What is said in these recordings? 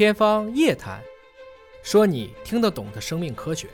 天方夜谭，说你听得懂的生命科学。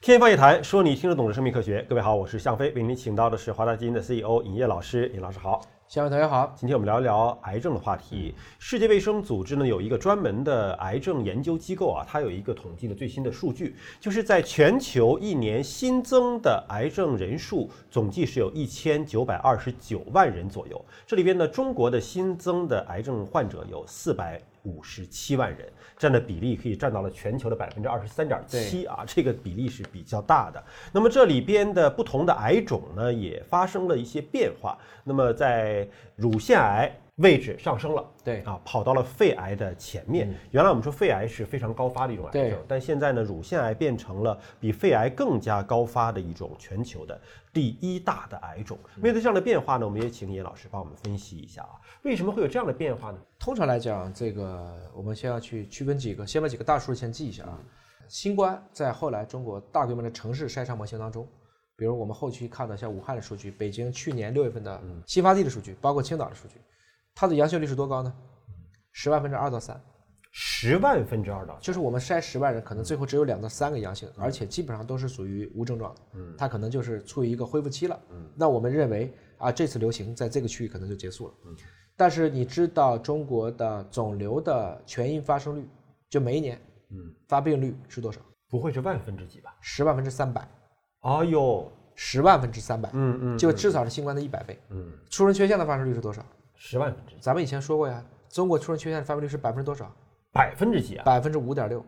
天方夜谭，说你听得懂的生命科学。各位好，我是向飞，为您请到的是华大基因的 CEO 尹烨老师。尹老师好，向飞同学好。今天我们聊一聊癌症的话题。世界卫生组织呢有一个专门的癌症研究机构啊，它有一个统计的最新的数据，就是在全球一年新增的癌症人数总计是有一千九百二十九万人左右。这里边呢，中国的新增的癌症患者有四百。五十七万人，占的比例可以占到了全球的百分之二十三点七啊，这个比例是比较大的。那么这里边的不同的癌种呢，也发生了一些变化。那么在乳腺癌。位置上升了，对啊，跑到了肺癌的前面。原来我们说肺癌是非常高发的一种癌症，但现在呢，乳腺癌变成了比肺癌更加高发的一种全球的第一大的癌种。面对这样的变化呢，我们也请叶老师帮我们分析一下啊，为什么会有这样的变化呢？通常来讲，这个我们先要去区分几个，先把几个大数先记一下啊。新冠在后来中国大规模的城市筛查模型当中，比如我们后期看到像武汉的数据，北京去年六月份的新发地的数据，包括青岛的数据。它的阳性率是多高呢？十万分之二到三，十万分之二到，就是我们筛十万人，可能最后只有两到三个阳性，而且基本上都是属于无症状的。嗯，它可能就是处于一个恢复期了。嗯，那我们认为啊，这次流行在这个区域可能就结束了。嗯，但是你知道中国的肿瘤的全因发生率，就每一年，嗯，发病率是多少？不会是万分之几吧？十万分之三百。哎呦，十万分之三百。嗯嗯，就至少是新冠的一百倍。嗯，出生缺陷的发生率是多少？十万分之一，咱们以前说过呀，中国出生缺陷的发病率是百分之多少？百分之几啊？百分之五点六，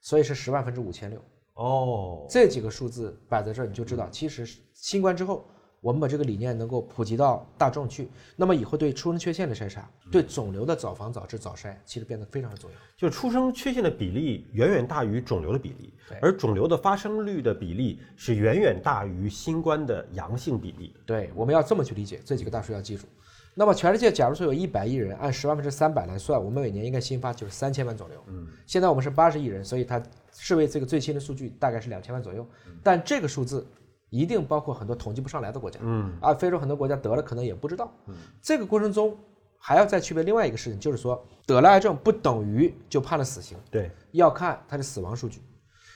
所以是十万分之五千六。哦，这几个数字摆在这儿，你就知道，其实新冠之后，我们把这个理念能够普及到大众去，那么以后对出生缺陷的筛查，对肿瘤的早防、早治、早筛，其实变得非常的重要。就出生缺陷的比例远远大于肿瘤的比例，而肿瘤的发生率的比例是远远大于新冠的阳性比例。对，我们要这么去理解这几个大数要记住。那么全世界，假如说有一百亿人，按十万分之三百来算，我们每年应该新发就是三千万肿瘤。嗯，现在我们是八十亿人，所以它视为这个最新的数据大概是两千万左右。但这个数字一定包括很多统计不上来的国家。嗯，啊，非洲很多国家得了可能也不知道。嗯，这个过程中还要再区别另外一个事情，就是说得了癌症不等于就判了死刑。对，要看它的死亡数据。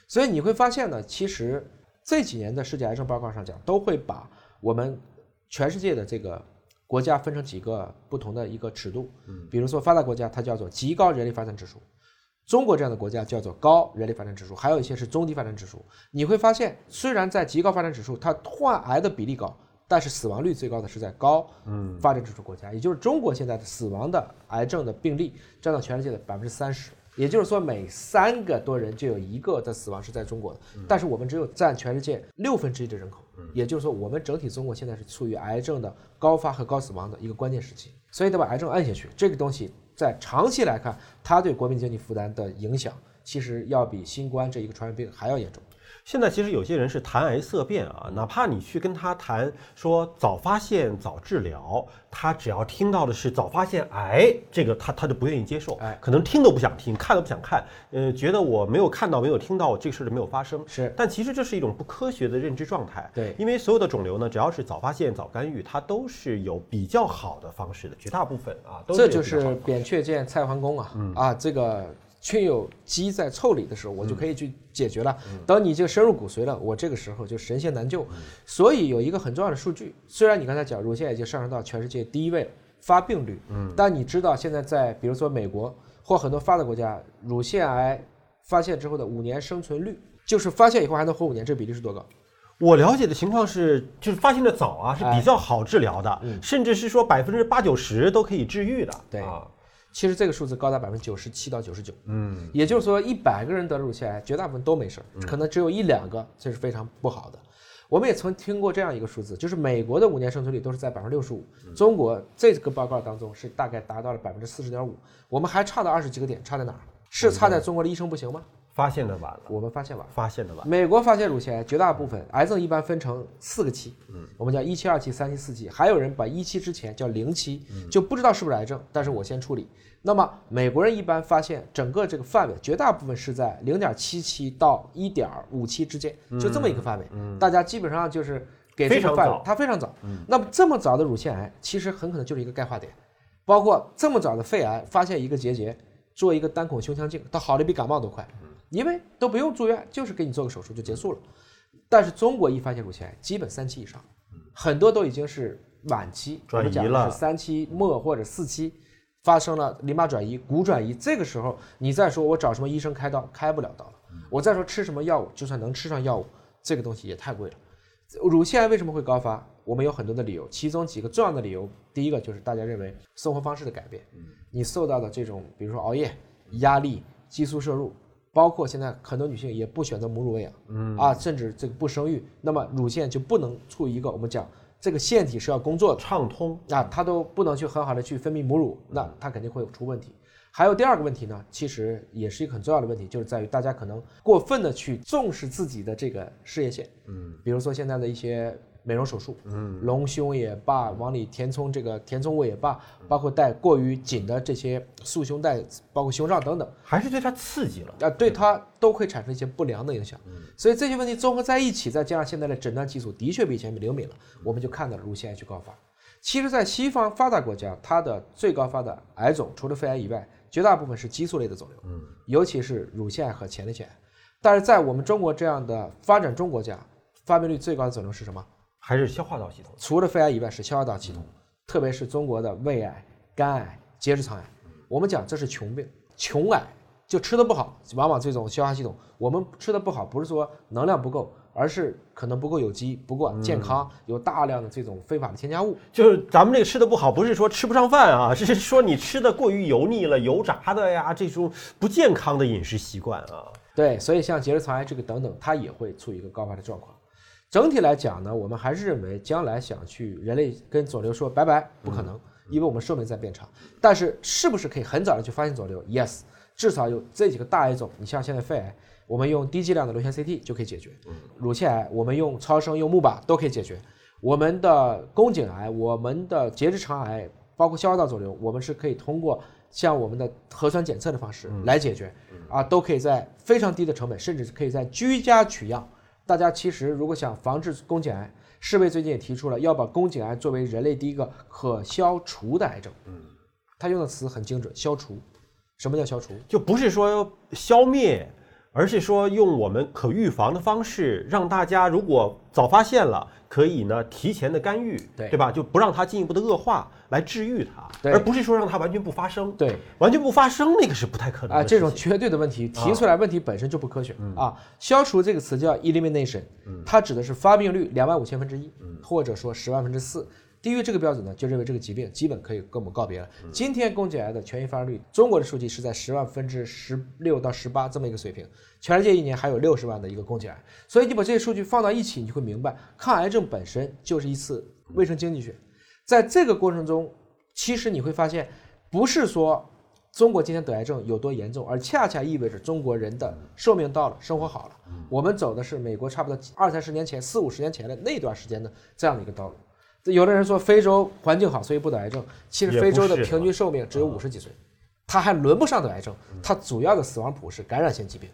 所以你会发现呢，其实这几年的世界癌症报告上讲，都会把我们全世界的这个。国家分成几个不同的一个尺度，嗯，比如说发达国家它叫做极高人类发展指数，中国这样的国家叫做高人类发展指数，还有一些是中低发展指数。你会发现，虽然在极高发展指数，它患癌的比例高，但是死亡率最高的是在高嗯。发展指数国家，也就是中国现在的死亡的癌症的病例占到全世界的百分之三十。也就是说，每三个多人就有一个的死亡是在中国的，但是我们只有占全世界六分之一的人口。也就是说，我们整体中国现在是处于癌症的高发和高死亡的一个关键时期，所以得把癌症按下去。这个东西在长期来看，它对国民经济负担的影响，其实要比新冠这一个传染病还要严重。现在其实有些人是谈癌色变啊，哪怕你去跟他谈说早发现早治疗，他只要听到的是早发现癌，这个他他就不愿意接受，哎，可能听都不想听，看都不想看，呃，觉得我没有看到没有听到这个事就没有发生，是，但其实这是一种不科学的认知状态，对，因为所有的肿瘤呢，只要是早发现早干预，它都是有比较好的方式的，绝大部分啊，这就是扁鹊见蔡桓公啊，啊，这个。确有鸡在腠里的时候，我就可以去解决了。等你就深入骨髓了，我这个时候就神仙难救。所以有一个很重要的数据，虽然你刚才讲乳腺癌已经上升到全世界第一位发病率，嗯，但你知道现在在比如说美国或很多发达国家，乳腺癌发现之后的五年生存率，就是发现以后还能活五年，这比例是多高？我了解的情况是，就是发现的早啊，是比较好治疗的，甚至是说百分之八九十都可以治愈的。对啊。其实这个数字高达百分之九十七到九十九，嗯，也就是说一百个人得了乳腺癌，绝大部分都没事儿，可能只有一两个这是非常不好的。我们也曾听过这样一个数字，就是美国的五年生存率都是在百分之六十五，中国这个报告当中是大概达到了百分之四十点五，我们还差到二十几个点，差在哪儿？是差在中国的医生不行吗？发现的晚了，我们发现晚，发现的晚。美国发现乳腺癌绝大部分癌症一般分成四个期，嗯，我们叫一期、二期、三期、四期，还有人把一期之前叫零期，就不知道是不是癌症，但是我先处理。那么美国人一般发现整个这个范围，绝大部分是在零点七期到一点五期之间，就这么一个范围。嗯，大家基本上就是给这个范围，它非常早。嗯，那么这么早的乳腺癌，其实很可能就是一个钙化点，包括这么早的肺癌，发现一个结节。做一个单孔胸腔镜，它好的比感冒都快，因为都不用住院，就是给你做个手术就结束了。但是中国一发现乳腺癌，基本三期以上，很多都已经是晚期，转移了是三期末或者四期，发生了淋巴转移、骨转移，这个时候你再说我找什么医生开刀，开不了刀了。我再说吃什么药物，就算能吃上药物，这个东西也太贵了。乳腺癌为什么会高发？我们有很多的理由，其中几个重要的理由，第一个就是大家认为生活方式的改变，你受到的这种，比如说熬夜、压力、激素摄入，包括现在很多女性也不选择母乳喂养，嗯。啊，甚至这个不生育，那么乳腺就不能处于一个我们讲这个腺体是要工作的，畅通，啊，它都不能去很好的去分泌母乳，那它肯定会出问题。还有第二个问题呢，其实也是一个很重要的问题，就是在于大家可能过分的去重视自己的这个事业线，嗯，比如说现在的一些美容手术，嗯，隆胸也罢，往里填充这个填充物也罢，包括带过于紧的这些束胸带，包括胸罩等等，还是对它刺激了。啊，对它都会产生一些不良的影响。所以这些问题综合在一起，再加上现在的诊断技术的确比以前灵敏了，我们就看到了乳腺癌去高发。其实，在西方发达国家，它的最高发的癌种除了肺癌以外，绝大部分是激素类的肿瘤，嗯，尤其是乳腺癌和前列腺癌。但是在我们中国这样的发展中国家，发病率最高的肿瘤是什么？还是消化道系统。除了肺癌以外是消化道系统，特别是中国的胃癌、肝癌、结直肠癌。我们讲这是穷病，穷癌就吃的不好，往往这种消化系统我们吃的不好，不是说能量不够，而是可能不够有机、不够健康，有大量的这种非法的添加物。就是咱们这个吃的不好，不是说吃不上饭啊，是说你吃的过于油腻了，油炸的呀，这种不健康的饮食习惯啊。对，所以像结直肠癌这个等等，它也会处于一个高发的状况。整体来讲呢，我们还是认为将来想去人类跟肿瘤说拜拜不可能，因为我们寿命在变长。但是是不是可以很早的去发现肿瘤？Yes，至少有这几个大癌种，你像现在肺癌，我们用低剂量的螺旋 CT 就可以解决；乳腺癌，我们用超声、用钼靶都可以解决；我们的宫颈癌、我们的结直肠癌，包括消化道肿瘤，我们是可以通过像我们的核酸检测的方式来解决，啊，都可以在非常低的成本，甚至可以在居家取样。大家其实如果想防治宫颈癌，世卫最近也提出了要把宫颈癌作为人类第一个可消除的癌症。嗯，他用的词很精准，消除。什么叫消除？就不是说消灭，而是说用我们可预防的方式，让大家如果早发现了，可以呢提前的干预，对对吧？就不让它进一步的恶化，来治愈它，对而不是说让它完全不发生。对完全不发生那个是不太可能啊，的这种绝对的问题提出来，问题本身就不科学啊。消除这个词叫 elimination，它指的是发病率两万五千分之一，或者说十万分之四。低于这个标准呢，就认为这个疾病基本可以跟我们告别了。今天宫颈癌的全因发生率，中国的数据是在十万分之十六到十八这么一个水平，全世界一年还有六十万的一个宫颈癌。所以你把这些数据放到一起，你就会明白，抗癌症本身就是一次卫生经济学。在这个过程中，其实你会发现，不是说中国今天得癌症有多严重，而恰恰意味着中国人的寿命到了，生活好了。我们走的是美国差不多二三十年前、四五十年前的那段时间的这样的一个道路。有的人说非洲环境好，所以不得癌症。其实非洲的平均寿命只有五十几岁，他还轮不上得癌症。他主要的死亡谱是感染性疾病。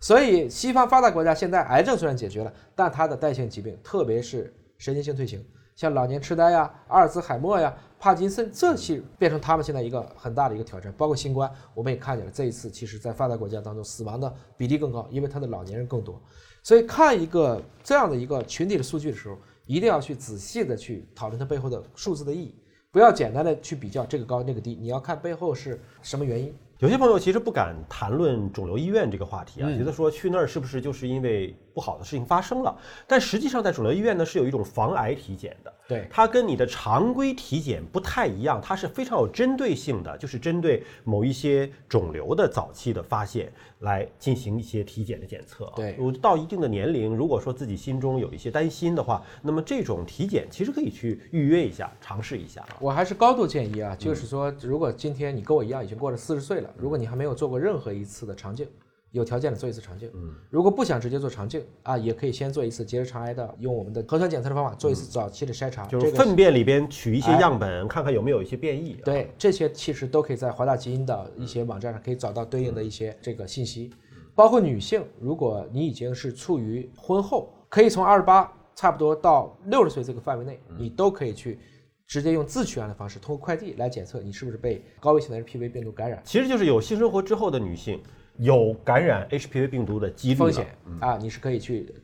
所以西方发达国家现在癌症虽然解决了，但它的代谢性疾病，特别是神经性退行，像老年痴呆呀、阿尔兹海默呀、帕金森，这些变成他们现在一个很大的一个挑战。包括新冠，我们也看见了，这一次其实在发达国家当中死亡的比例更高，因为他的老年人更多。所以看一个这样的一个群体的数据的时候，一定要去仔细的去讨论它背后的数字的意义，不要简单的去比较这个高那个低，你要看背后是什么原因。有些朋友其实不敢谈论肿瘤医院这个话题啊，嗯觉得说去那儿是不是就是因为不好的事情发生了？但实际上，在肿瘤医院呢是有一种防癌体检的，对它跟你的常规体检不太一样，它是非常有针对性的，就是针对某一些肿瘤的早期的发现来进行一些体检的检测啊。对我到一定的年龄，如果说自己心中有一些担心的话，那么这种体检其实可以去预约一下，尝试一下啊。我还是高度建议啊，就是说，如果今天你跟我一样已经过了四十岁了，如果你还没有做过任何一次的肠镜，有条件的做一次肠镜。嗯，如果不想直接做肠镜啊，也可以先做一次结直肠癌的，用我们的核酸检测的方法做一次早期的筛查。就是这粪便里边取一些哎样本，看看有没有一些变异啊。对，这些其实都可以在华大基因的一些网站上可以找到对应的一些这个信息，包括女性，如果你已经是处于婚后，可以从二十八差不多到六十岁这个范围内，你都可以去直接用自取样的方式，通过快递来检测你是不是被高危型的 HPV 病毒感染。其实就是有性生活之后的女性有感染 HPV 病毒的几率风险啊，你是可以去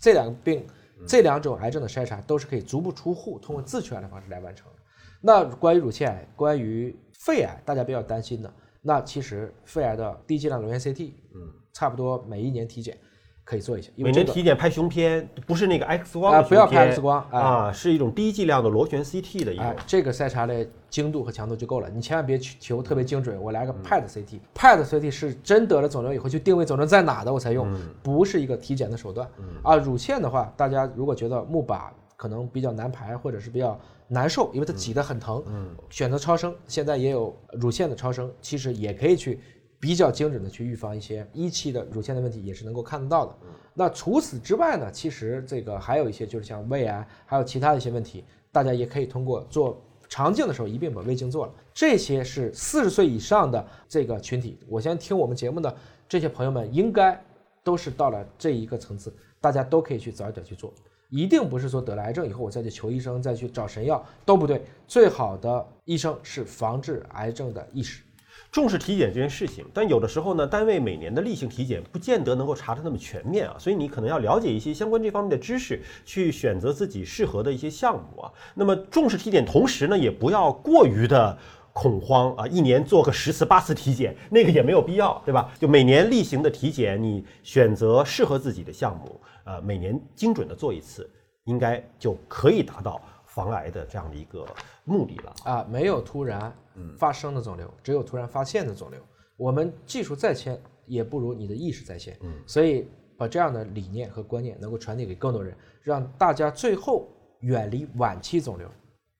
这两个病、这两种癌症的筛查都是可以足不出户，通过自取样的方式来完成的。那关于乳腺癌、关于肺癌，大家比较担心的，那其实肺癌的低剂量螺旋 CT，嗯，差不多每一年体检可以做一下，因每为这体检拍胸片，不是那个 X 光不要拍 X 光啊啊，是一种低剂量的螺旋 CT 的一种，。哎这个筛查的精度和强度就够了，你千万别去求特别精准，我来个 PET CT。PET CT 是真得了肿瘤以后去定位肿瘤在哪的我才用，不是一个体检的手段。啊，乳腺的话，大家如果觉得钼靶可能比较难排，或者是比较难受，因为它挤得很疼，选择超声，现在也有乳腺的超声，其实也可以去比较精准的去预防一些一期的乳腺的问题，也是能够看得到的。那除此之外呢，其实这个还有一些就是像胃癌，还有其他的一些问题，大家也可以通过做肠镜的时候一并把胃镜做了。这些是四十岁以上的这个群体，我相信听我们节目的这些朋友们应该都是到了这一个层次，大家都可以去早一点去做。一定不是说得了癌症以后我再去求医生，再去找神药都不对。最好的医生是防治癌症的意识。重视体检这件事情，但有的时候呢，单位每年的例行体检不见得能够查得那么全面啊，所以你可能要了解一些相关这方面的知识，去选择自己适合的一些项目啊。那么重视体检，同时呢，也不要过于的。恐慌啊！一年做个十次八次体检，那个也没有必要，对吧？就每年例行的体检，你选择适合自己的项目，呃，每年精准的做一次，应该就可以达到防癌的这样的一个目的了。啊，没有突然发生的肿瘤，只有突然发现的肿瘤。我们技术在先，也不如你的意识在先。嗯，所以把这样的理念和观念能够传递给更多人，让大家最后远离晚期肿瘤。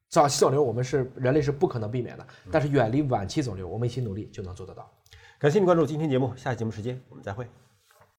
早期肿瘤我们是人类是不可能避免的，但是远离晚期肿瘤，我们一起努力就能做得到。感谢您关注今天节目，下期节目时间我们再会。